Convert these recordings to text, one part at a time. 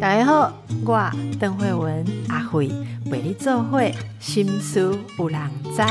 大家好，我邓慧文阿慧为你做会心思有人知。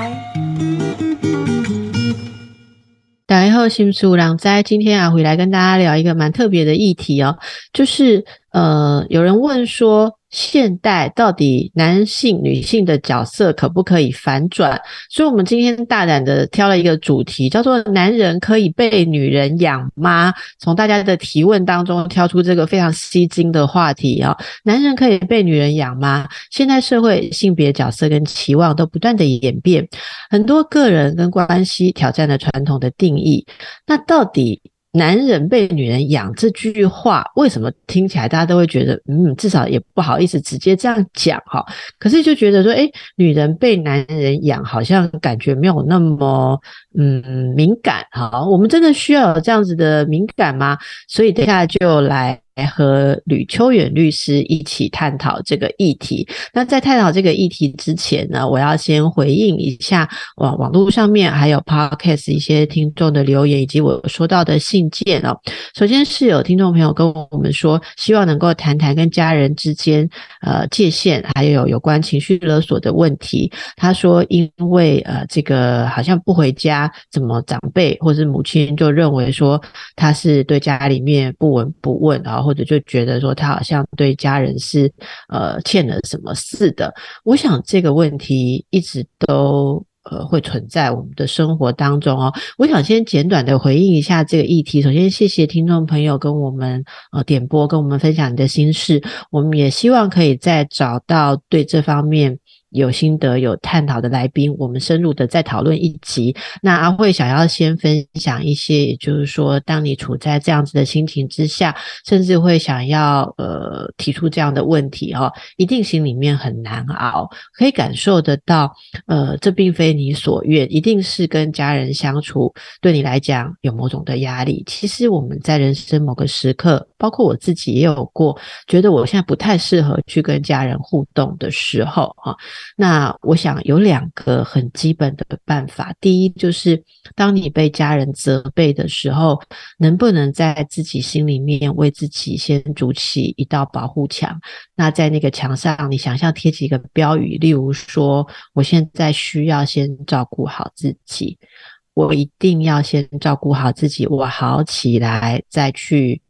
大家好，心思有人知。今天阿慧来跟大家聊一个蛮特别的议题哦，就是呃，有人问说。现代到底男性、女性的角色可不可以反转？所以，我们今天大胆的挑了一个主题，叫做“男人可以被女人养吗？”从大家的提问当中挑出这个非常吸睛的话题啊！男人可以被女人养吗？现代社会性别角色跟期望都不断的演变，很多个人跟关系挑战了传统的定义。那到底？男人被女人养这句话，为什么听起来大家都会觉得，嗯，至少也不好意思直接这样讲哈？可是就觉得说，哎，女人被男人养，好像感觉没有那么嗯敏感哈。我们真的需要有这样子的敏感吗？所以接下来就来。来和吕秋远律师一起探讨这个议题。那在探讨这个议题之前呢，我要先回应一下网网络上面还有 Podcast 一些听众的留言，以及我收到的信件哦。首先是有听众朋友跟我们说，希望能够谈谈跟家人之间呃界限，还有有关情绪勒索的问题。他说，因为呃这个好像不回家，怎么长辈或者母亲就认为说他是对家里面不闻不问啊。或者就觉得说他好像对家人是呃欠了什么似的，我想这个问题一直都呃会存在我们的生活当中哦。我想先简短的回应一下这个议题。首先，谢谢听众朋友跟我们呃点播，跟我们分享你的心事。我们也希望可以再找到对这方面。有心得、有探讨的来宾，我们深入的再讨论一集。那阿慧想要先分享一些，也就是说，当你处在这样子的心情之下，甚至会想要呃提出这样的问题哈，一定心里面很难熬，可以感受得到。呃，这并非你所愿，一定是跟家人相处对你来讲有某种的压力。其实我们在人生某个时刻，包括我自己也有过，觉得我现在不太适合去跟家人互动的时候哈。那我想有两个很基本的办法。第一，就是当你被家人责备的时候，能不能在自己心里面为自己先筑起一道保护墙？那在那个墙上，你想象贴几个标语，例如说：“我现在需要先照顾好自己，我一定要先照顾好自己，我好起来再去。”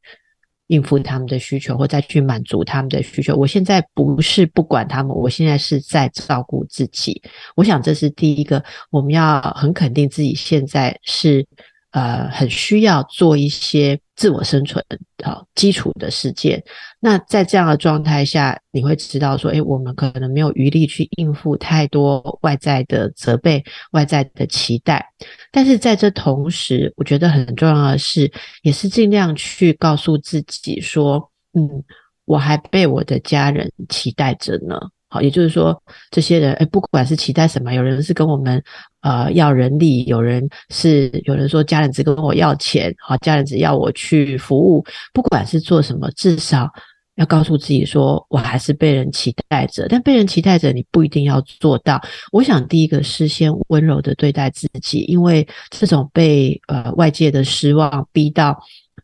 应付他们的需求，或再去满足他们的需求。我现在不是不管他们，我现在是在照顾自己。我想这是第一个，我们要很肯定自己现在是。呃，很需要做一些自我生存啊基础的事件。那在这样的状态下，你会知道说，诶，我们可能没有余力去应付太多外在的责备、外在的期待。但是在这同时，我觉得很重要的是，也是尽量去告诉自己说，嗯，我还被我的家人期待着呢。好，也就是说，这些人，哎，不管是期待什么，有人是跟我们呃要人力，有人是有人说家人只跟我要钱，好，家人只要我去服务，不管是做什么，至少要告诉自己说，我还是被人期待着。但被人期待着，你不一定要做到。我想，第一个是先温柔的对待自己，因为这种被呃外界的失望逼到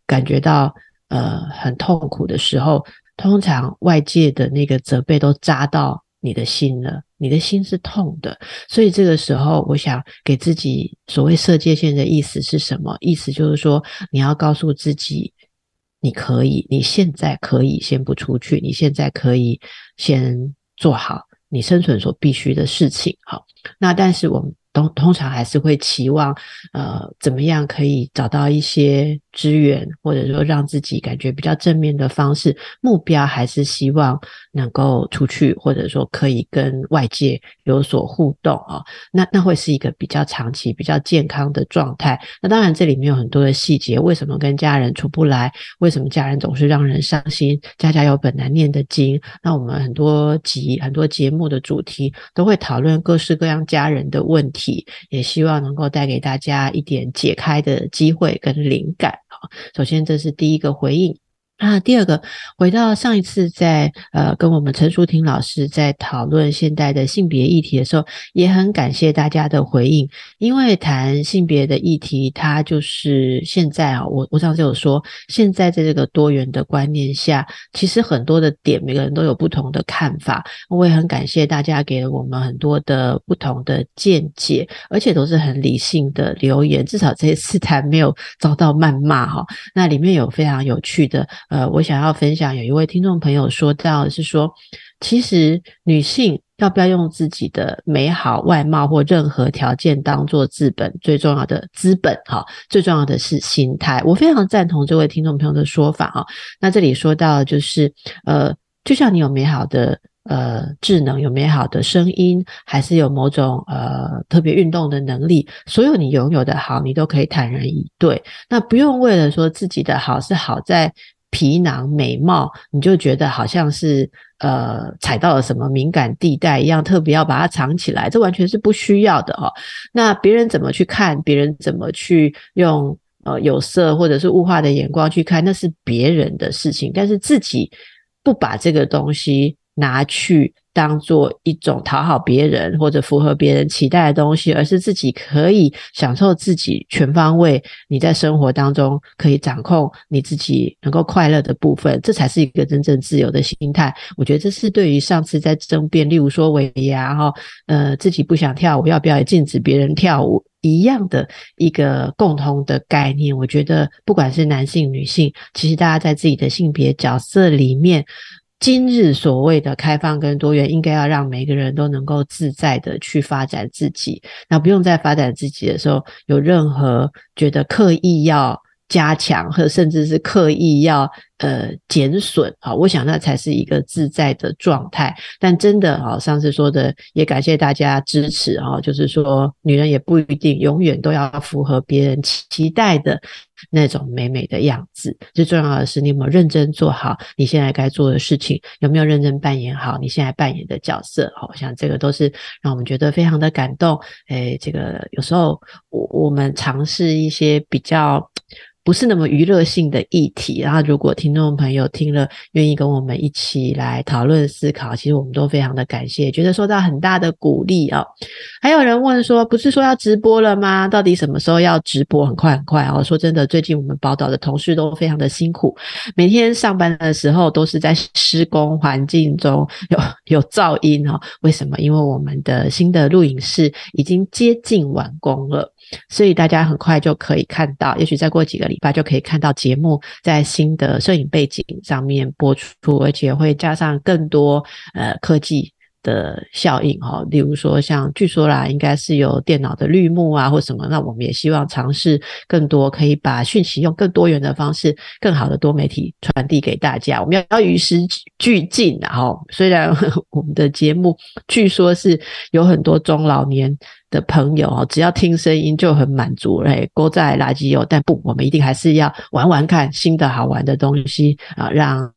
感觉到呃很痛苦的时候。通常外界的那个责备都扎到你的心了，你的心是痛的，所以这个时候，我想给自己所谓设界限的意思是什么？意思就是说，你要告诉自己，你可以，你现在可以先不出去，你现在可以先做好你生存所必须的事情。好，那但是我们。通通常还是会期望，呃，怎么样可以找到一些资源，或者说让自己感觉比较正面的方式。目标还是希望能够出去，或者说可以跟外界有所互动啊。那那会是一个比较长期、比较健康的状态。那当然，这里面有很多的细节，为什么跟家人处不来？为什么家人总是让人伤心？家家有本难念的经。那我们很多集、很多节目的主题都会讨论各式各样家人的问题。也希望能够带给大家一点解开的机会跟灵感。好，首先这是第一个回应。啊，第二个，回到上一次在呃跟我们陈淑婷老师在讨论现代的性别议题的时候，也很感谢大家的回应。因为谈性别的议题，它就是现在啊，我我上次有说，现在在这个多元的观念下，其实很多的点，每个人都有不同的看法。我也很感谢大家给了我们很多的不同的见解，而且都是很理性的留言。至少这一次谈没有遭到谩骂哈。那里面有非常有趣的。呃，我想要分享，有一位听众朋友说到是说，其实女性要不要用自己的美好外貌或任何条件当做资本，最重要的资本哈，最重要的是心态。我非常赞同这位听众朋友的说法哈。那这里说到就是，呃，就像你有美好的呃智能，有美好的声音，还是有某种呃特别运动的能力，所有你拥有的好，你都可以坦然以对。那不用为了说自己的好是好在。皮囊美貌，你就觉得好像是呃踩到了什么敏感地带一样，特别要把它藏起来，这完全是不需要的哦。那别人怎么去看，别人怎么去用呃有色或者是物化的眼光去看，那是别人的事情。但是自己不把这个东西拿去。当做一种讨好别人或者符合别人期待的东西，而是自己可以享受自己全方位。你在生活当中可以掌控你自己能够快乐的部分，这才是一个真正自由的心态。我觉得这是对于上次在争辩，例如说尾牙哈，呃，自己不想跳舞，要不要也禁止别人跳舞一样的一个共同的概念。我觉得不管是男性女性，其实大家在自己的性别角色里面。今日所谓的开放跟多元，应该要让每个人都能够自在的去发展自己，那不用在发展自己的时候有任何觉得刻意要。加强，或甚至是刻意要呃减损啊，我想那才是一个自在的状态。但真的啊，上次说的也感谢大家支持啊，就是说女人也不一定永远都要符合别人期待的那种美美的样子。最重要的是，你有没有认真做好你现在该做的事情？有没有认真扮演好你现在扮演的角色？好，我想这个都是让我们觉得非常的感动。诶，这个有时候我我们尝试一些比较。不是那么娱乐性的议题，然后如果听众朋友听了，愿意跟我们一起来讨论思考，其实我们都非常的感谢，觉得受到很大的鼓励啊。还有人问说，不是说要直播了吗？到底什么时候要直播？很快很快哦。说真的，最近我们宝岛的同事都非常的辛苦，每天上班的时候都是在施工环境中有有噪音哦。为什么？因为我们的新的录影室已经接近完工了。所以大家很快就可以看到，也许再过几个礼拜就可以看到节目在新的摄影背景上面播出，而且会加上更多呃科技。的效应哈，例如说像据说啦，应该是有电脑的绿幕啊或什么，那我们也希望尝试更多，可以把讯息用更多元的方式，更好的多媒体传递给大家。我们要要与时俱进，然 后虽然我们的节目据说是有很多中老年的朋友哦，只要听声音就很满足嘞，勾在垃圾油，但不，我们一定还是要玩玩看新的好玩的东西啊，让。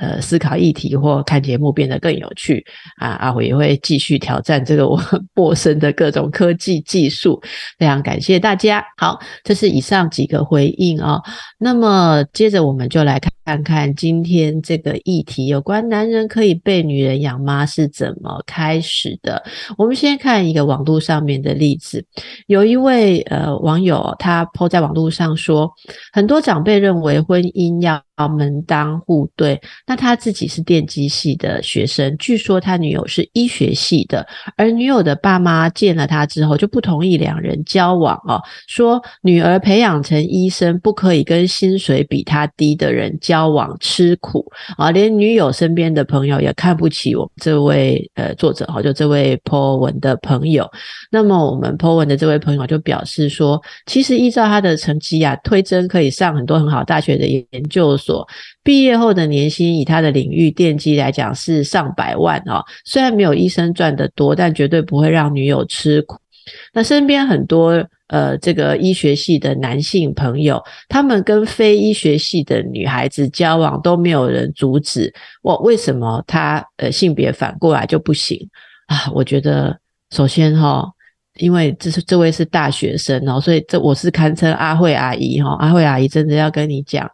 呃，思考议题或看节目变得更有趣啊！阿虎也会继续挑战这个我 陌生的各种科技技术。非常感谢大家。好，这是以上几个回应啊。那么接着我们就来看。看看今天这个议题，有关男人可以被女人养吗？是怎么开始的？我们先看一个网络上面的例子。有一位呃网友，他抛在网络上说，很多长辈认为婚姻要门当户对。那他自己是电机系的学生，据说他女友是医学系的，而女友的爸妈见了他之后就不同意两人交往哦，说女儿培养成医生，不可以跟薪水比他低的人交。交往吃苦啊，连女友身边的朋友也看不起我们这位呃作者哈，就这位 Po 文的朋友。那么我们 Po 文的这位朋友就表示说，其实依照他的成绩啊，推甄可以上很多很好大学的研究所，毕业后的年薪以他的领域电机来讲是上百万啊。虽然没有医生赚得多，但绝对不会让女友吃苦。那身边很多。呃，这个医学系的男性朋友，他们跟非医学系的女孩子交往都没有人阻止。我为什么他呃性别反过来就不行啊？我觉得首先哈，因为这是这位是大学生哦，所以这我是堪称阿慧阿姨哈。阿慧阿姨真的要跟你讲，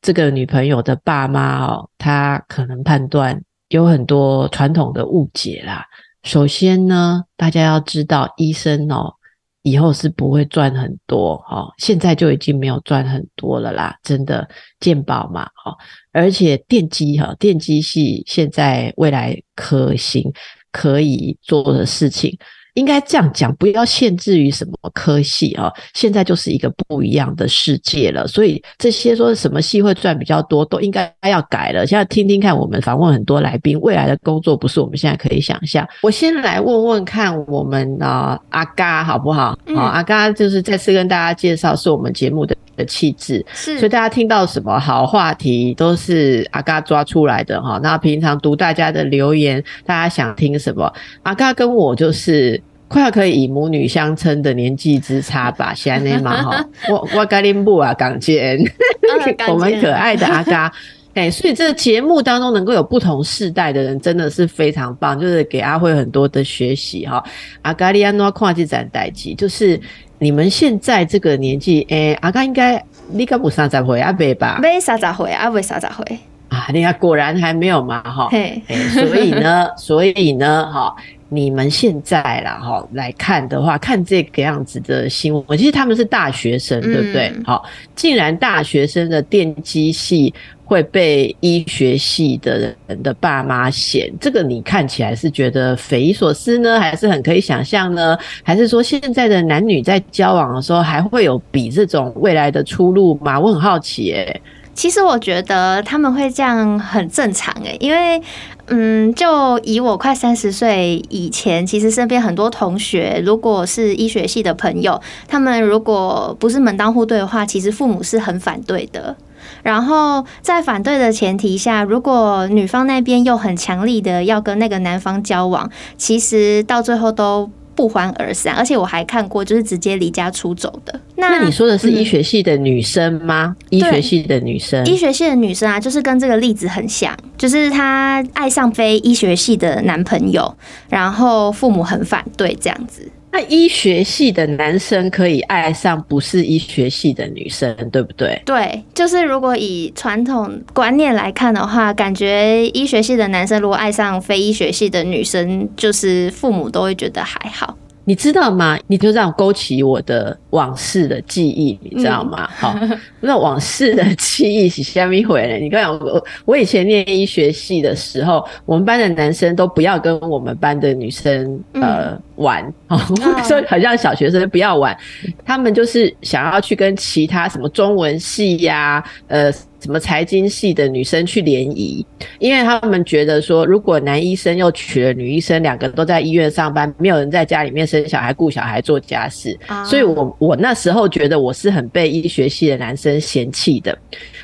这个女朋友的爸妈哦，他可能判断有很多传统的误解啦。首先呢，大家要知道，医生哦，以后是不会赚很多哈，现在就已经没有赚很多了啦，真的鉴宝嘛，哈，而且电机哈，电机系现在未来可行可以做的事情。应该这样讲，不要限制于什么科系啊！现在就是一个不一样的世界了，所以这些说什么系会赚比较多，都应该要改了。现在听听看，我们访问很多来宾，未来的工作不是我们现在可以想象。我先来问问看，我们啊阿嘎好不好？啊阿嘎就是再次跟大家介绍，是我们节目的的气质，是。所以大家听到什么好话题，都是阿嘎抓出来的哈。那平常读大家的留言，大家想听什么？阿嘎跟我就是。快要可以以母女相称的年纪之差吧，现在嘛哈，我我格林布啊，港姐，我们可爱的阿嘎，哎，所以这个节目当中能够有不同世代的人，真的是非常棒，就是给阿慧很多的学习哈。阿嘎利安诺跨界展代机，就是你们现在这个年纪，哎，阿嘎应该你该不三十岁阿伯吧？没三十岁，阿伯三十岁啊，你看果然还没有嘛哈，所以呢，所以呢，哈。你们现在啦，哈来看的话，看这个样子的新闻，其实他们是大学生，对不对？好，竟然大学生的电机系会被医学系的人的爸妈嫌，这个你看起来是觉得匪夷所思呢，还是很可以想象呢？还是说现在的男女在交往的时候还会有比这种未来的出路吗？我很好奇，诶。其实我觉得他们会这样很正常诶，因为。嗯，就以我快三十岁以前，其实身边很多同学，如果是医学系的朋友，他们如果不是门当户对的话，其实父母是很反对的。然后在反对的前提下，如果女方那边又很强力的要跟那个男方交往，其实到最后都。不欢而散，而且我还看过，就是直接离家出走的。那你说的是医学系的女生吗？医学系的女生，医学系的女生啊，就是跟这个例子很像，就是她爱上非医学系的男朋友，然后父母很反对这样子。那医学系的男生可以爱上不是医学系的女生，对不对？对，就是如果以传统观念来看的话，感觉医学系的男生如果爱上非医学系的女生，就是父母都会觉得还好。你知道吗？你就这样勾起我的往事的记忆，你知道吗？好，那往事的记忆是虾米回来？你看我，我以前念医学系的时候，我们班的男生都不要跟我们班的女生呃玩，说好像小学生不要玩，他们就是想要去跟其他什么中文系呀，呃。什么财经系的女生去联谊，因为他们觉得说，如果男医生又娶了女医生，两个都在医院上班，没有人在家里面生小孩、顾小孩、做家事，所以我我那时候觉得我是很被医学系的男生嫌弃的。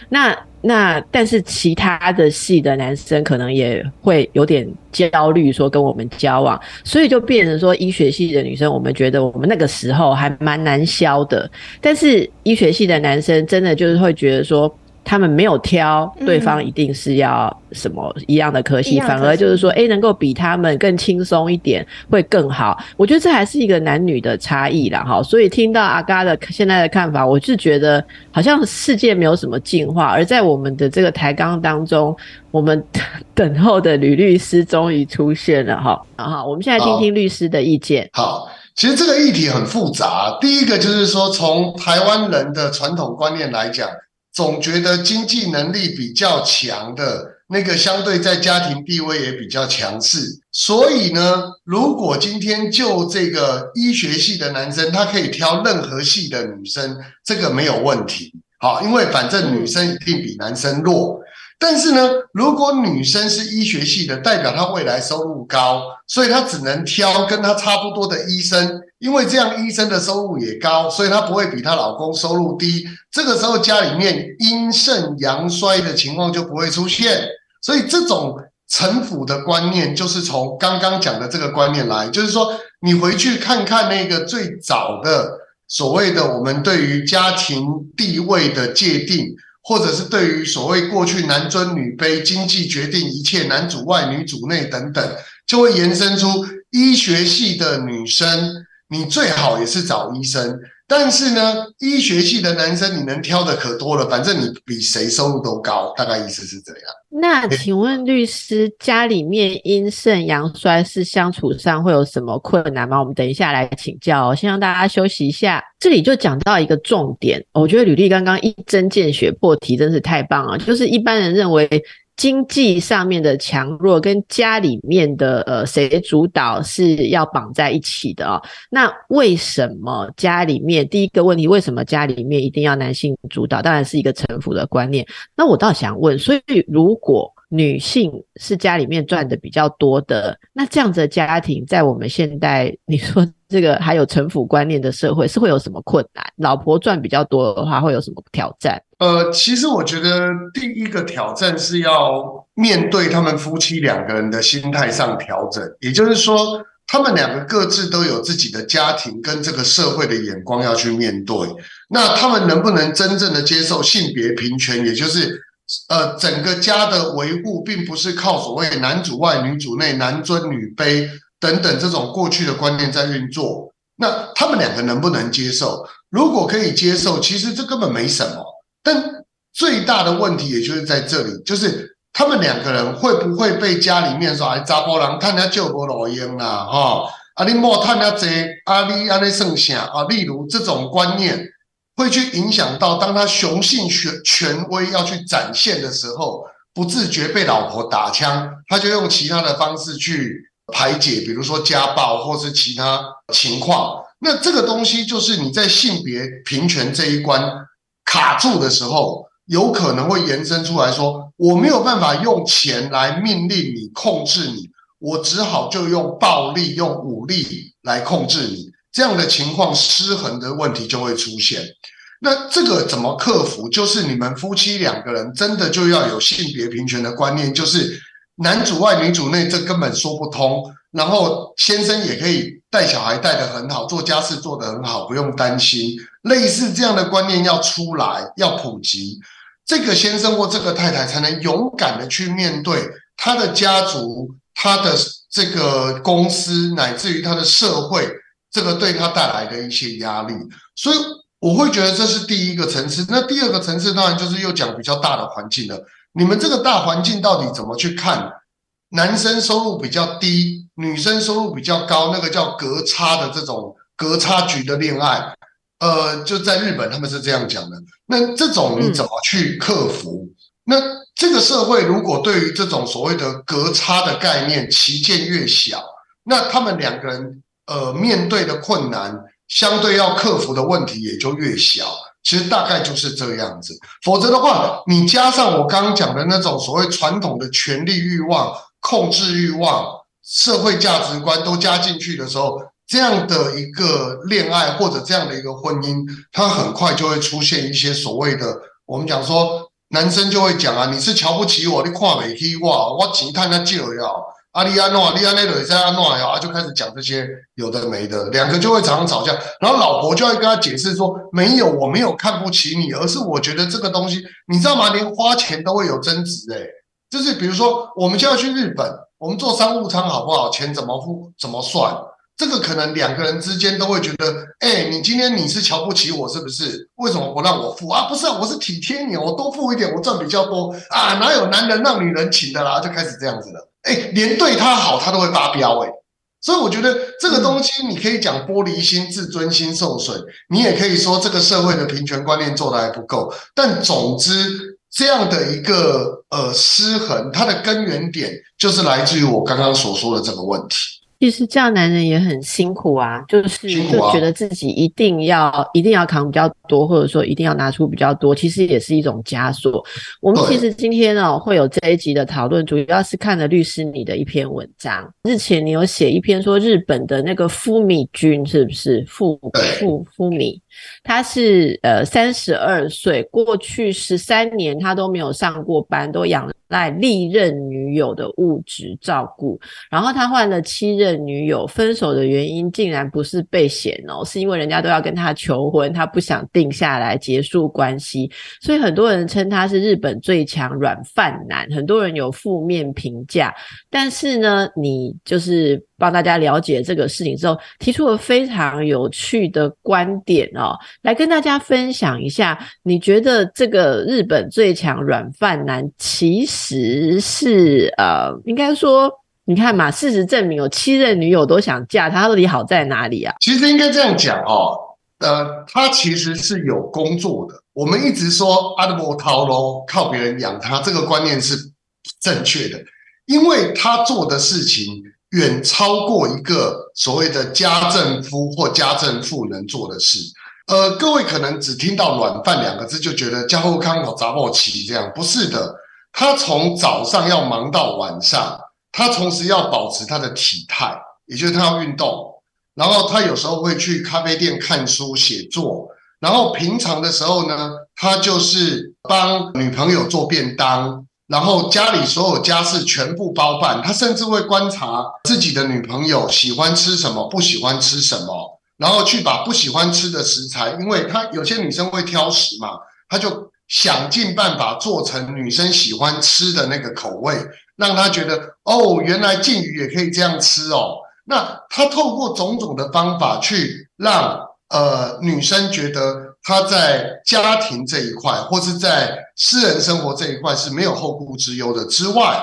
那那但是其他的系的男生可能也会有点焦虑，说跟我们交往，所以就变成说医学系的女生，我们觉得我们那个时候还蛮难消的。但是医学系的男生真的就是会觉得说。他们没有挑对方一定是要什么一样的科系，反而就是说，哎，能够比他们更轻松一点会更好。我觉得这还是一个男女的差异啦，哈。所以听到阿嘎的现在的看法，我是觉得好像世界没有什么进化，而在我们的这个台纲当中，我们等候的吕律师终于出现了，哈。好，我们现在听听律师的意见。好，其实这个议题很复杂。第一个就是说，从台湾人的传统观念来讲。总觉得经济能力比较强的那个，相对在家庭地位也比较强势。所以呢，如果今天就这个医学系的男生，他可以挑任何系的女生，这个没有问题。好，因为反正女生一定比男生弱。但是呢，如果女生是医学系的，代表她未来收入高，所以她只能挑跟她差不多的医生，因为这样医生的收入也高，所以她不会比她老公收入低。这个时候家里面阴盛阳衰的情况就不会出现。所以这种城府的观念，就是从刚刚讲的这个观念来，就是说你回去看看那个最早的所谓的我们对于家庭地位的界定。或者是对于所谓过去男尊女卑、经济决定一切、男主外女主内等等，就会延伸出医学系的女生，你最好也是找医生。但是呢，医学系的男生你能挑的可多了，反正你比谁收入都高，大概意思是这样。那请问律师，家里面阴盛阳衰是相处上会有什么困难吗？我们等一下来请教。先让大家休息一下，这里就讲到一个重点，我觉得吕丽刚刚一针见血破题，真是太棒了。就是一般人认为。经济上面的强弱跟家里面的呃谁主导是要绑在一起的哦。那为什么家里面第一个问题，为什么家里面一定要男性主导？当然是一个臣服的观念。那我倒想问，所以如果女性是家里面赚的比较多的，那这样子的家庭在我们现代，你说这个还有城府观念的社会，是会有什么困难？老婆赚比较多的话，会有什么挑战？呃，其实我觉得第一个挑战是要面对他们夫妻两个人的心态上调整，也就是说，他们两个各自都有自己的家庭跟这个社会的眼光要去面对。那他们能不能真正的接受性别平权？也就是呃，整个家的维护，并不是靠所谓男主外女主内、男尊女卑等等这种过去的观念在运作。那他们两个能不能接受？如果可以接受，其实这根本没什么。但最大的问题也就是在这里，就是他们两个人会不会被家里面说哎，查甫人探家救波老鹰啦，哈，啊你莫探家这，啊你阿你剩下啊，例如这种观念会去影响到，当他雄性权权威要去展现的时候，不自觉被老婆打枪，他就用其他的方式去排解，比如说家暴或是其他情况。那这个东西就是你在性别平权这一关。卡住的时候，有可能会延伸出来说，我没有办法用钱来命令你、控制你，我只好就用暴力、用武力来控制你。这样的情况失衡的问题就会出现。那这个怎么克服？就是你们夫妻两个人真的就要有性别平权的观念，就是男主外女主内，这根本说不通。然后先生也可以带小孩带得很好，做家事做得很好，不用担心。类似这样的观念要出来，要普及，这个先生或这个太太才能勇敢的去面对他的家族、他的这个公司，乃至于他的社会，这个对他带来的一些压力。所以我会觉得这是第一个层次。那第二个层次当然就是又讲比较大的环境了。你们这个大环境到底怎么去看？男生收入比较低，女生收入比较高，那个叫隔差的这种隔差局的恋爱，呃，就在日本他们是这样讲的。那这种你怎么去克服？那这个社会如果对于这种所谓的隔差的概念旗舰越小，那他们两个人呃面对的困难，相对要克服的问题也就越小。其实大概就是这样子，否则的话，你加上我刚刚讲的那种所谓传统的权力欲望。控制欲望、社会价值观都加进去的时候，这样的一个恋爱或者这样的一个婚姻，它很快就会出现一些所谓的，我们讲说，男生就会讲啊，你是瞧不起我，你看不起我，我钱探他借要，阿利安诺，利安内瑞在阿诺呀，就开始讲这些有的没的，两个就会常常吵架，然后老婆就会跟他解释说，没有，我没有看不起你，而是我觉得这个东西，你知道吗？连花钱都会有争执，诶就是比如说，我们就要去日本，我们坐商务舱好不好？钱怎么付？怎么算？这个可能两个人之间都会觉得，哎，你今天你是瞧不起我是不是？为什么不让我付啊？不是啊，我是体贴你，我多付一点，我赚比较多啊！哪有男人让女人请的啦？就开始这样子了。哎，连对他好他都会发飙哎。所以我觉得这个东西，你可以讲玻璃心、自尊心受损，你也可以说这个社会的平权观念做的还不够。但总之。这样的一个呃失衡，它的根源点就是来自于我刚刚所说的这个问题。其实这样男人也很辛苦啊，就是就觉得自己一定要一定要扛比较多，或者说一定要拿出比较多，其实也是一种枷锁。我们其实今天呢会有这一集的讨论，主要是看了律师你的一篇文章。日前你有写一篇说日本的那个夫米君是不是富富夫米？他是呃三十二岁，过去十三年他都没有上过班，都仰赖历任女友的物质照顾。然后他换了七任女友，分手的原因竟然不是被嫌哦，是因为人家都要跟他求婚，他不想定下来结束关系。所以很多人称他是日本最强软饭男，很多人有负面评价。但是呢，你就是帮大家了解这个事情之后，提出了非常有趣的观点哦，来跟大家分享一下。你觉得这个日本最强软饭男其实是呃，应该说，你看嘛，事实证明有七任女友都想嫁他，到底好在哪里啊？其实应该这样讲哦，呃，他其实是有工作的。我们一直说阿德伯涛喽，靠别人养他，这个观念是正确的，因为他做的事情。远超过一个所谓的家政夫或家政妇能做的事。呃，各位可能只听到“软饭”两个字就觉得家后康口杂不齐这样，不是的。他从早上要忙到晚上，他同时要保持他的体态，也就是他要运动。然后他有时候会去咖啡店看书写作。然后平常的时候呢，他就是帮女朋友做便当。然后家里所有家事全部包办，他甚至会观察自己的女朋友喜欢吃什么，不喜欢吃什么，然后去把不喜欢吃的食材，因为他有些女生会挑食嘛，他就想尽办法做成女生喜欢吃的那个口味，让她觉得哦，原来禁鱼也可以这样吃哦。那他透过种种的方法去让呃女生觉得。他在家庭这一块，或是在私人生活这一块是没有后顾之忧的。之外，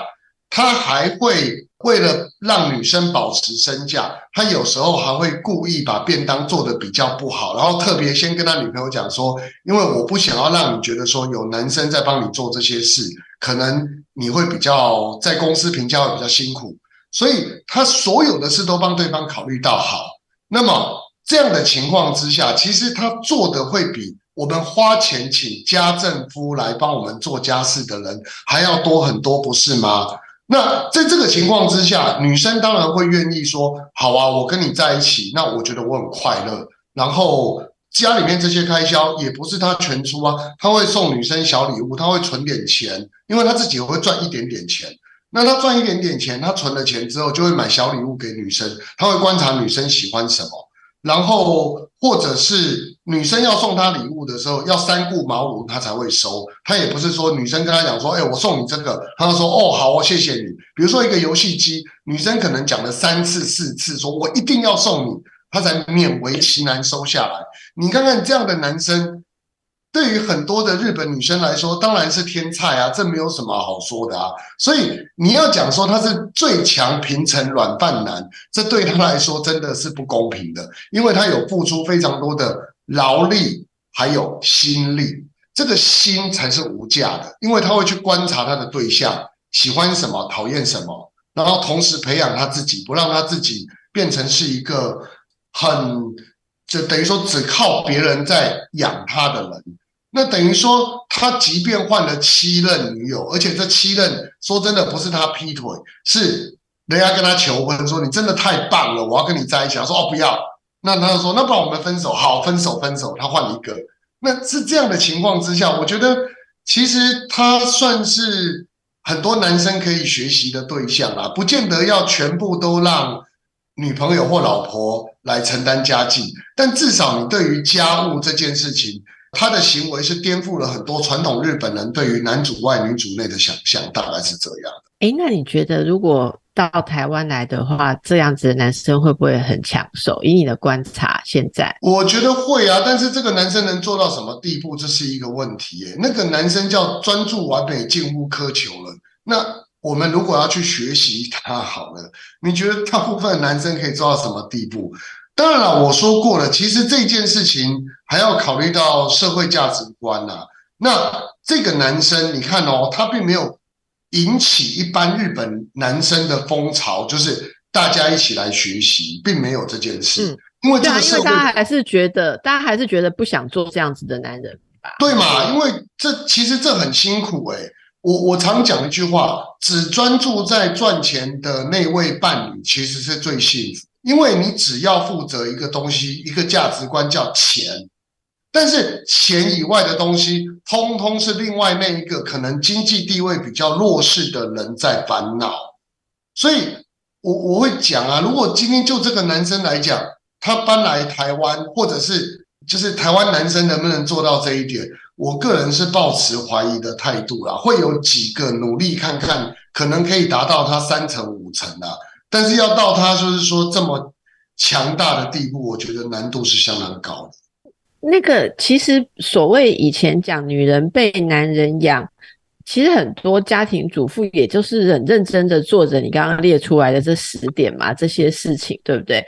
他还会为了让女生保持身价，他有时候还会故意把便当做的比较不好，然后特别先跟他女朋友讲说：“因为我不想要让你觉得说有男生在帮你做这些事，可能你会比较在公司评价会比较辛苦。”所以，他所有的事都帮对方考虑到好。那么。这样的情况之下，其实他做的会比我们花钱请家政夫来帮我们做家事的人还要多很多，不是吗？那在这个情况之下，女生当然会愿意说：“好啊，我跟你在一起，那我觉得我很快乐。”然后家里面这些开销也不是他全出啊，他会送女生小礼物，他会存点钱，因为他自己会赚一点点钱。那他赚一点点钱，他存了钱之后，就会买小礼物给女生，他会观察女生喜欢什么。然后，或者是女生要送他礼物的时候，要三顾茅庐，他才会收。他也不是说女生跟他讲说：“哎，我送你这个。”他说：“哦，好，我谢谢你。”比如说一个游戏机，女生可能讲了三次四次，说我一定要送你，他才勉为其难收下来。你看看这样的男生。对于很多的日本女生来说，当然是天菜啊，这没有什么好说的啊。所以你要讲说他是最强平成软饭男，这对他来说真的是不公平的，因为他有付出非常多的劳力还有心力，这个心才是无价的，因为他会去观察他的对象喜欢什么、讨厌什么，然后同时培养他自己，不让他自己变成是一个很就等于说只靠别人在养他的人。那等于说，他即便换了七任女友，而且这七任说真的不是他劈腿，是人家跟他求婚，说你真的太棒了，我要跟你在一起。他说哦不要，那他就说那不然我们分手，好分手分手，他换一个。那是这样的情况之下，我觉得其实他算是很多男生可以学习的对象啊，不见得要全部都让女朋友或老婆来承担家计，但至少你对于家务这件事情。他的行为是颠覆了很多传统日本人对于男主外女主内的想象，大概是这样的。哎，那你觉得如果到台湾来的话，这样子的男生会不会很抢手？以你的观察，现在我觉得会啊。但是这个男生能做到什么地步，这是一个问题。耶。那个男生叫专注完美，近乎苛求了。那我们如果要去学习他，好了，你觉得大部分男生可以做到什么地步？当然了，我说过了，其实这件事情还要考虑到社会价值观呐。那这个男生，你看哦，他并没有引起一般日本男生的风潮，就是大家一起来学习，并没有这件事。因为这个社会，大家还是觉得，大家还是觉得不想做这样子的男人吧？对嘛？因为这其实这很辛苦哎。我我常讲一句话，只专注在赚钱的那位伴侣，其实是最幸福。因为你只要负责一个东西，一个价值观叫钱，但是钱以外的东西，通通是另外那一个可能经济地位比较弱势的人在烦恼。所以，我我会讲啊，如果今天就这个男生来讲，他搬来台湾，或者是就是台湾男生能不能做到这一点，我个人是抱持怀疑的态度啦。会有几个努力看看，可能可以达到他三成五成啊。但是要到他就是说这么强大的地步，我觉得难度是相当高的。那个其实所谓以前讲女人被男人养，其实很多家庭主妇也就是很认真的做着你刚刚列出来的这十点嘛，这些事情对不对？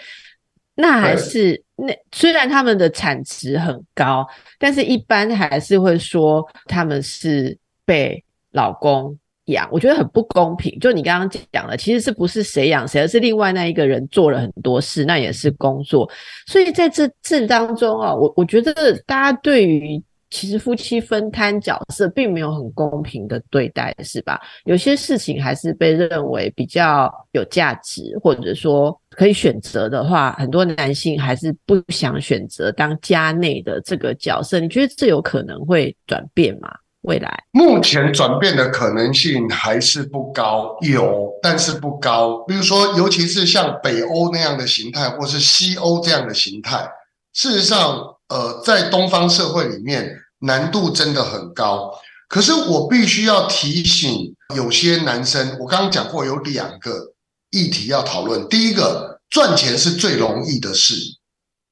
那还是那虽然他们的产值很高，但是一般还是会说他们是被老公。养，我觉得很不公平。就你刚刚讲的，其实是不是谁养谁，而是另外那一个人做了很多事，那也是工作。所以在这这当中啊，我我觉得大家对于其实夫妻分摊角色，并没有很公平的对待，是吧？有些事情还是被认为比较有价值，或者说可以选择的话，很多男性还是不想选择当家内的这个角色。你觉得这有可能会转变吗？未来目前转变的可能性还是不高，有但是不高。比如说，尤其是像北欧那样的形态，或是西欧这样的形态，事实上，呃，在东方社会里面难度真的很高。可是我必须要提醒有些男生，我刚刚讲过有两个议题要讨论。第一个，赚钱是最容易的事。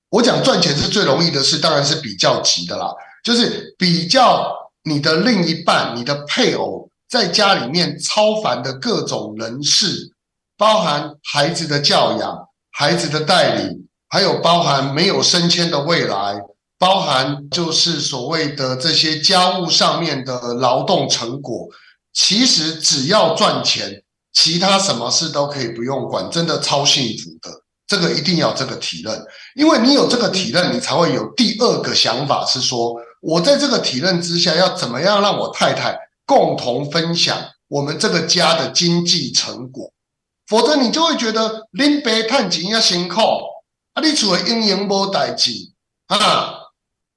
我讲赚钱是最容易的事，当然是比较急的啦，就是比较。你的另一半、你的配偶在家里面超凡的各种人事，包含孩子的教养、孩子的带领，还有包含没有升迁的未来，包含就是所谓的这些家务上面的劳动成果。其实只要赚钱，其他什么事都可以不用管，真的超幸福的。这个一定要这个体认，因为你有这个体认，你才会有第二个想法，是说。我在这个体认之下，要怎么样让我太太共同分享我们这个家的经济成果？否则你就会觉得拎白探钱要辛苦啊！你除了应营无代志啊，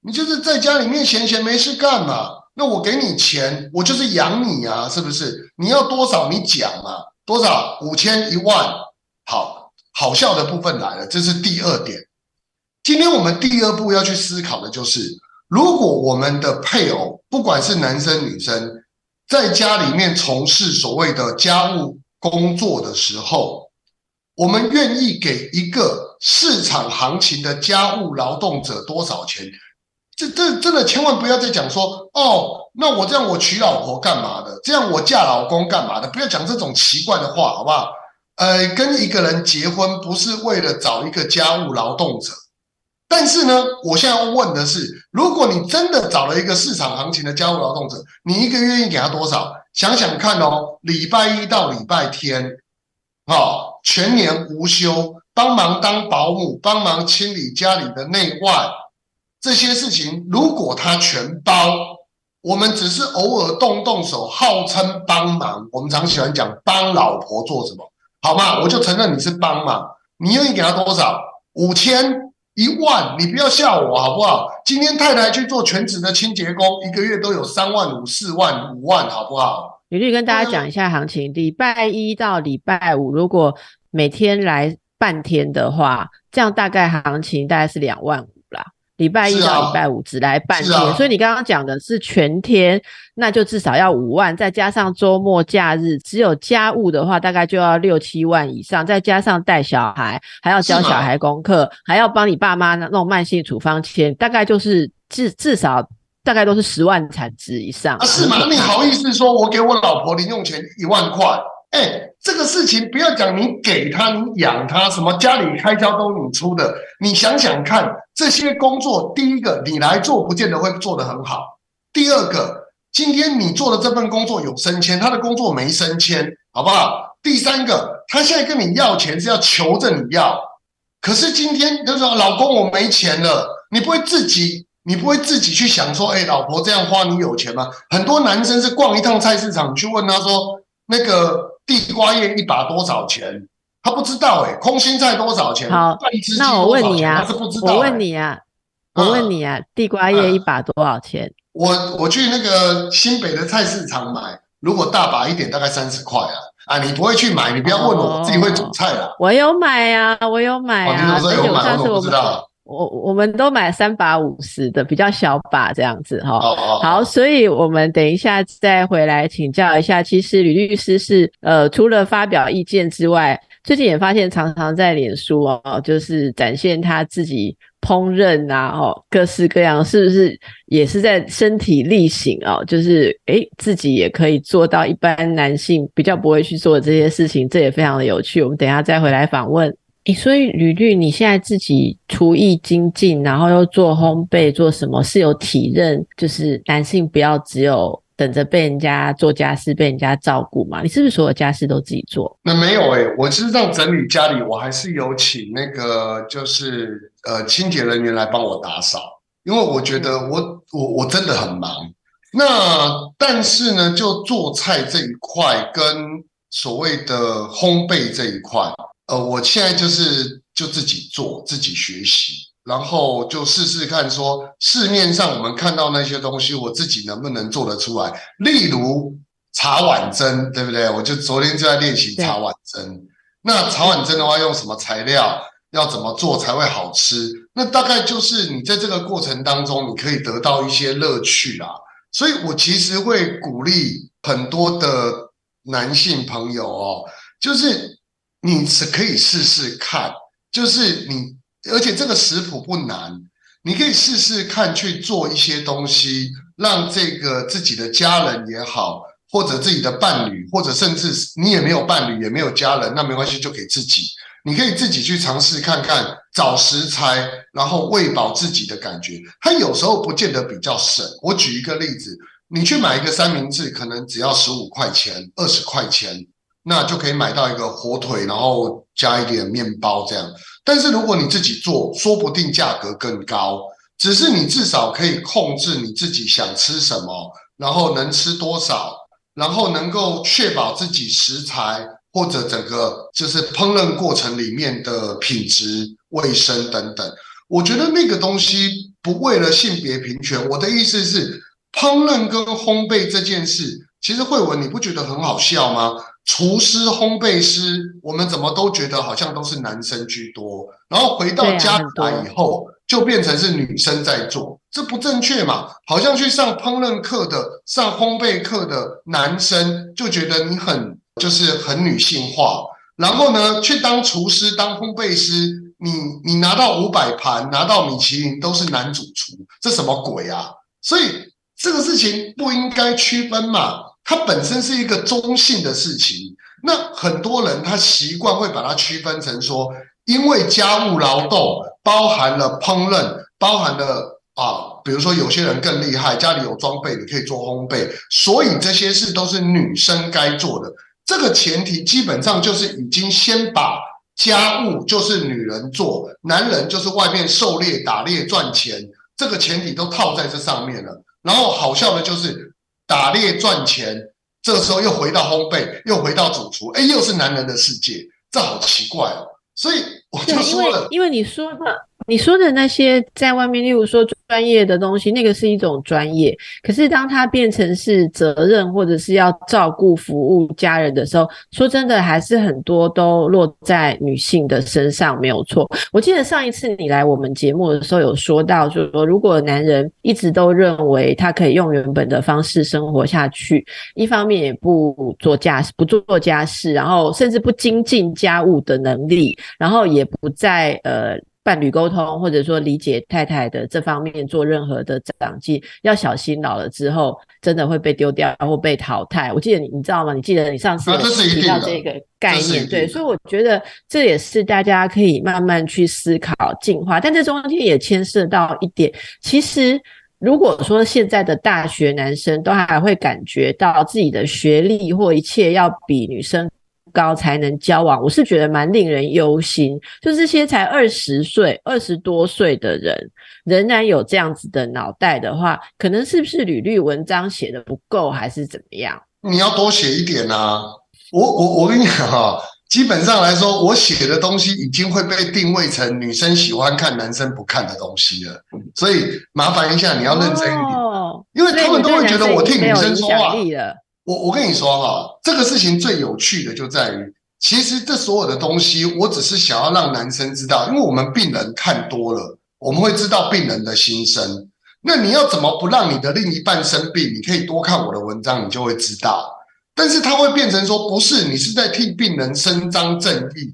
你就是在家里面闲闲没事干嘛？那我给你钱，我就是养你啊，是不是？你要多少你讲嘛？多少？五千一万？好，好笑的部分来了，这是第二点。今天我们第二步要去思考的就是。如果我们的配偶，不管是男生女生，在家里面从事所谓的家务工作的时候，我们愿意给一个市场行情的家务劳动者多少钱？这这真的千万不要再讲说哦，那我这样我娶老婆干嘛的？这样我嫁老公干嘛的？不要讲这种奇怪的话，好不好？呃，跟一个人结婚不是为了找一个家务劳动者。但是呢，我现在要问的是，如果你真的找了一个市场行情的家务劳动者，你一个月愿意给他多少？想想看哦，礼拜一到礼拜天，好，全年无休，帮忙当保姆，帮忙清理家里的内外这些事情，如果他全包，我们只是偶尔动动手，号称帮忙，我们常喜欢讲帮老婆做什么，好吗？我就承认你是帮忙，你愿意给他多少？五千。一万，你不要吓我好不好？今天太太去做全职的清洁工，一个月都有三万五、四万、五万，好不好？李律跟大家讲一下行情：礼拜一到礼拜五，如果每天来半天的话，这样大概行情大概是两万。礼拜一到礼拜五只来半天，所以你刚刚讲的是全天，那就至少要五万，再加上周末假日，只有家务的话，大概就要六七万以上，再加上带小孩，还要教小孩功课，还要帮你爸妈弄慢性处方签，大概就是至至少大概都是十万产值以上。啊是吗？你好意思说我给我老婆零用钱一万块？哎，这个事情不要讲，你给他，你养他，什么家里开销都你出的，你想想看，这些工作，第一个你来做，不见得会做得很好；第二个，今天你做的这份工作有升迁，他的工作没升迁，好不好？第三个，他现在跟你要钱是要求着你要，可是今天就说老公我没钱了，你不会自己，你不会自己去想说，哎，老婆这样花你有钱吗？很多男生是逛一趟菜市场去问他说，那个。地瓜叶一把多少钱？他不知道哎，空心菜多少钱？好，那我问你啊，他是不知道。我问你啊，我问你啊，地瓜叶一把多少钱？我我去那个新北的菜市场买，如果大把一点，大概三十块啊。啊，你不会去买，你不要问我，自己会煮菜啦。我有买啊，我有买啊，而且上次我不知道。我我们都买三把五十的，比较小把这样子哈。好，所以我们等一下再回来请教一下。其实吕律师是呃，除了发表意见之外，最近也发现，常常在脸书哦，就是展现他自己烹饪啊，哦，各式各样，是不是也是在身体力行哦？就是诶，自己也可以做到一般男性比较不会去做的这些事情，这也非常的有趣。我们等下再回来访问。所以吕律，你现在自己厨艺精进，然后又做烘焙，做什么是有体认？就是男性不要只有。等着被人家做家事，被人家照顾嘛？你是不是所有家事都自己做？那没有哎，我实上整理家里，我还是有请那个就是呃清洁人员来帮我打扫，因为我觉得我我我真的很忙。那但是呢，就做菜这一块跟所谓的烘焙这一块，呃，我现在就是就自己做，自己学习。然后就试试看，说市面上我们看到那些东西，我自己能不能做得出来？例如茶碗蒸，对不对？我就昨天就在练习茶碗蒸。那茶碗蒸的话，用什么材料？要怎么做才会好吃？那大概就是你在这个过程当中，你可以得到一些乐趣啦。所以我其实会鼓励很多的男性朋友哦，就是你是可以试试看，就是你。而且这个食谱不难，你可以试试看去做一些东西，让这个自己的家人也好，或者自己的伴侣，或者甚至你也没有伴侣，也没有家人，那没关系，就给自己，你可以自己去尝试看看，找食材，然后喂饱自己的感觉。它有时候不见得比较省。我举一个例子，你去买一个三明治，可能只要十五块钱、二十块钱。那就可以买到一个火腿，然后加一点面包这样。但是如果你自己做，说不定价格更高。只是你至少可以控制你自己想吃什么，然后能吃多少，然后能够确保自己食材或者整个就是烹饪过程里面的品质、卫生等等。我觉得那个东西不为了性别平权。我的意思是，烹饪跟烘焙这件事，其实慧文你不觉得很好笑吗？厨师、烘焙师，我们怎么都觉得好像都是男生居多，然后回到家来以后，就变成是女生在做，这不正确嘛？好像去上烹饪课的、上烘焙课的男生就觉得你很就是很女性化，然后呢，去当厨师、当烘焙师，你你拿到五百盘、拿到米其林都是男主厨，这什么鬼啊？所以这个事情不应该区分嘛。它本身是一个中性的事情，那很多人他习惯会把它区分成说，因为家务劳动包含了烹饪，包含了啊，比如说有些人更厉害，家里有装备，你可以做烘焙，所以这些事都是女生该做的。这个前提基本上就是已经先把家务就是女人做，男人就是外面狩猎打猎赚钱，这个前提都套在这上面了。然后好笑的就是。打猎赚钱，这个时候又回到烘焙，又回到主厨，哎，又是男人的世界，这好奇怪哦。所以我就说了，因为你说的。你说的那些在外面，例如说专业的东西，那个是一种专业。可是当它变成是责任，或者是要照顾、服务家人的时候，说真的，还是很多都落在女性的身上，没有错。我记得上一次你来我们节目的时候，有说到，就是说，如果男人一直都认为他可以用原本的方式生活下去，一方面也不做家事，不做家事，然后甚至不精进家务的能力，然后也不在呃。伴侣沟通，或者说理解太太的这方面做任何的长进，要小心老了之后真的会被丢掉或被淘汰。我记得你，你知道吗？你记得你上次提到这个概念，对，所以我觉得这也是大家可以慢慢去思考进化。但这中间也牵涉到一点，其实如果说现在的大学男生都还会感觉到自己的学历或一切要比女生。高才能交往，我是觉得蛮令人忧心。就这些才二十岁、二十多岁的人，仍然有这样子的脑袋的话，可能是不是履历文章写的不够，还是怎么样？你要多写一点啊！我我我跟你讲哈，基本上来说，我写的东西已经会被定位成女生喜欢看、男生不看的东西了。所以麻烦一下，你要认真一点，因为他们都会觉得我替女生说话。我我跟你说哈，这个事情最有趣的就在于，其实这所有的东西，我只是想要让男生知道，因为我们病人看多了，我们会知道病人的心声。那你要怎么不让你的另一半生病？你可以多看我的文章，你就会知道。但是他会变成说，不是你是在替病人伸张正义，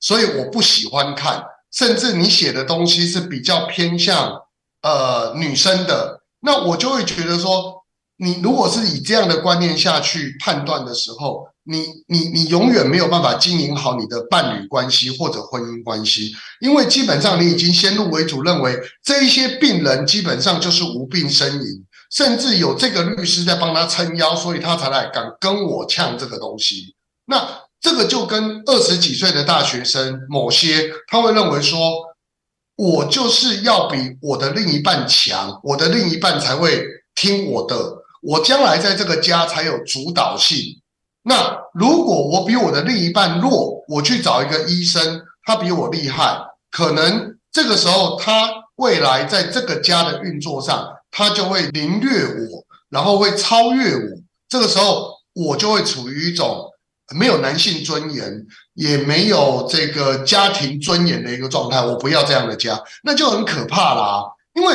所以我不喜欢看，甚至你写的东西是比较偏向呃女生的，那我就会觉得说，你如果是以这样的观念下去判断的时候，你你你永远没有办法经营好你的伴侣关系或者婚姻关系，因为基本上你已经先入为主认为这一些病人基本上就是无病呻吟。甚至有这个律师在帮他撑腰，所以他才来敢跟我呛这个东西。那这个就跟二十几岁的大学生，某些他会认为说，我就是要比我的另一半强，我的另一半才会听我的，我将来在这个家才有主导性。那如果我比我的另一半弱，我去找一个医生，他比我厉害，可能这个时候他未来在这个家的运作上。他就会凌虐我，然后会超越我。这个时候，我就会处于一种没有男性尊严，也没有这个家庭尊严的一个状态。我不要这样的家，那就很可怕啦。因为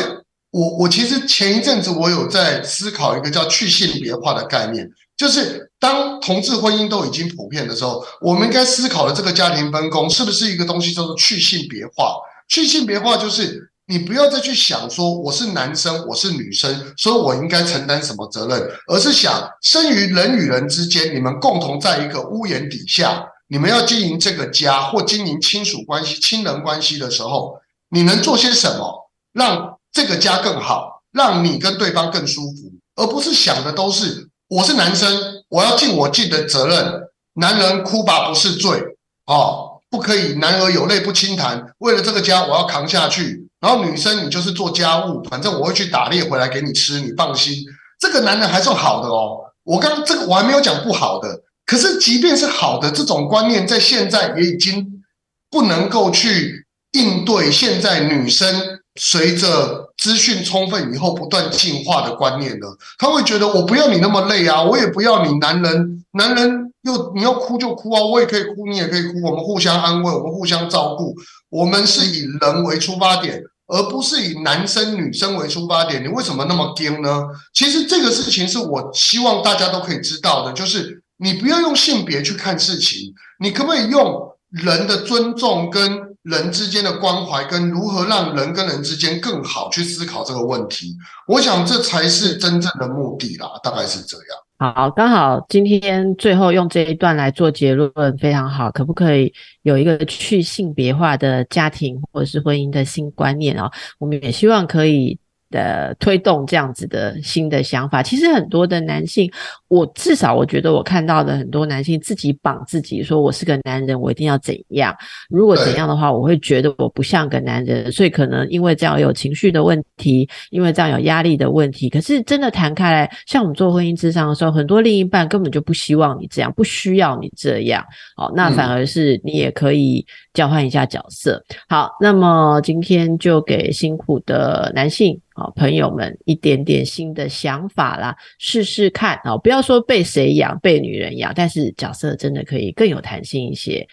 我我其实前一阵子我有在思考一个叫去性别化的概念，就是当同志婚姻都已经普遍的时候，我们应该思考的这个家庭分工是不是一个东西叫做去性别化？去性别化就是。你不要再去想说我是男生，我是女生，所以我应该承担什么责任，而是想生于人与人之间，你们共同在一个屋檐底下，你们要经营这个家或经营亲属关系、亲人关系的时候，你能做些什么，让这个家更好，让你跟对方更舒服，而不是想的都是我是男生，我要尽我尽的责任，男人哭吧不是罪哦，不可以男儿有泪不轻弹，为了这个家我要扛下去。然后女生，你就是做家务，反正我会去打猎回来给你吃，你放心。这个男人还算好的哦。我刚这个我还没有讲不好的，可是即便是好的这种观念，在现在也已经不能够去应对现在女生随着资讯充分以后不断进化的观念呢。他会觉得我不要你那么累啊，我也不要你男人，男人又你要哭就哭啊，我也可以哭，你也可以哭，我们互相安慰，我们互相照顾。我们是以人为出发点，而不是以男生女生为出发点。你为什么那么惊呢？其实这个事情是我希望大家都可以知道的，就是你不要用性别去看事情，你可不可以用人的尊重、跟人之间的关怀，跟如何让人跟人之间更好去思考这个问题？我想这才是真正的目的啦，大概是这样。好，刚好今天最后用这一段来做结论，非常好。可不可以有一个去性别化的家庭或者是婚姻的新观念啊？我们也希望可以。的推动这样子的新的想法，其实很多的男性，我至少我觉得我看到的很多男性自己绑自己，说我是个男人，我一定要怎样。如果怎样的话，我会觉得我不像个男人，所以可能因为这样有情绪的问题，因为这样有压力的问题。可是真的谈开来，像我们做婚姻智商的时候，很多另一半根本就不希望你这样，不需要你这样。哦，那反而是你也可以交换一下角色。好，那么今天就给辛苦的男性。好，朋友们，一点点新的想法啦，试试看啊！不要说被谁养，被女人养，但是角色真的可以更有弹性一些。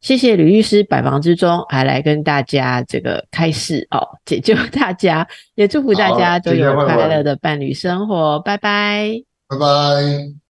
谢谢吕律师百忙之中还来跟大家这个开示哦，解救大家，也祝福大家都有快乐的伴侣生活。拜拜，拜拜。